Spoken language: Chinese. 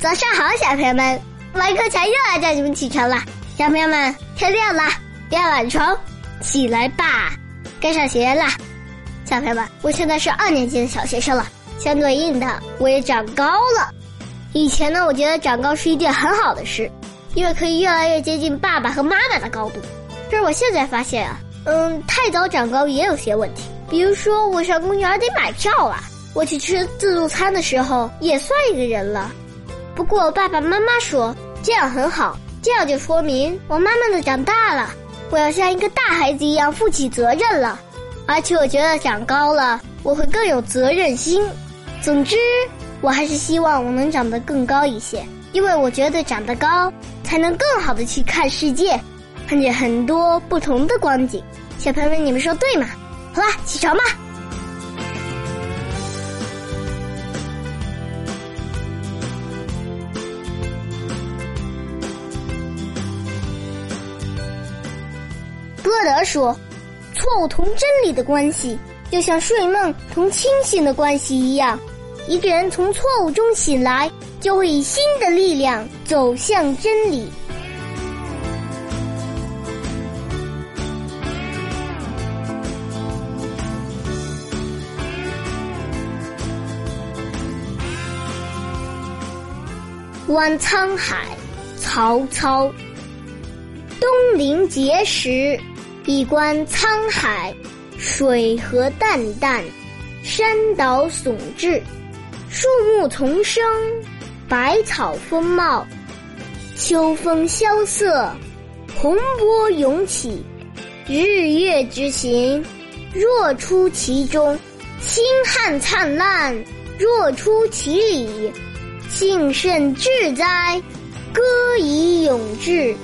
早上好，小朋友们！王克强又来叫你们起床了。小朋友们，天亮了，要晚床，起来吧，该上学了。小朋友们，我现在是二年级的小学生了，相对应的，我也长高了。以前呢，我觉得长高是一件很好的事，因为可以越来越接近爸爸和妈妈的高度。但是我现在发现啊，嗯，太早长高也有些问题。比如说，我上公园得买票啊。我去吃自助餐的时候也算一个人了，不过爸爸妈妈说这样很好，这样就说明我慢慢的长大了，我要像一个大孩子一样负起责任了，而且我觉得长高了我会更有责任心。总之，我还是希望我能长得更高一些，因为我觉得长得高才能更好的去看世界，看见很多不同的光景。小朋友们，你们说对吗？好啦，起床吧。歌德说：“错误同真理的关系，就像睡梦同清醒的关系一样。一个人从错误中醒来，就会以新的力量走向真理。”观沧海，曹操。东临碣石。一观沧海，水何澹澹，山岛竦峙，树木丛生，百草丰茂，秋风萧瑟，洪波涌起，日月之行，若出其中；星汉灿烂，若出其里。幸甚至哉，歌以咏志。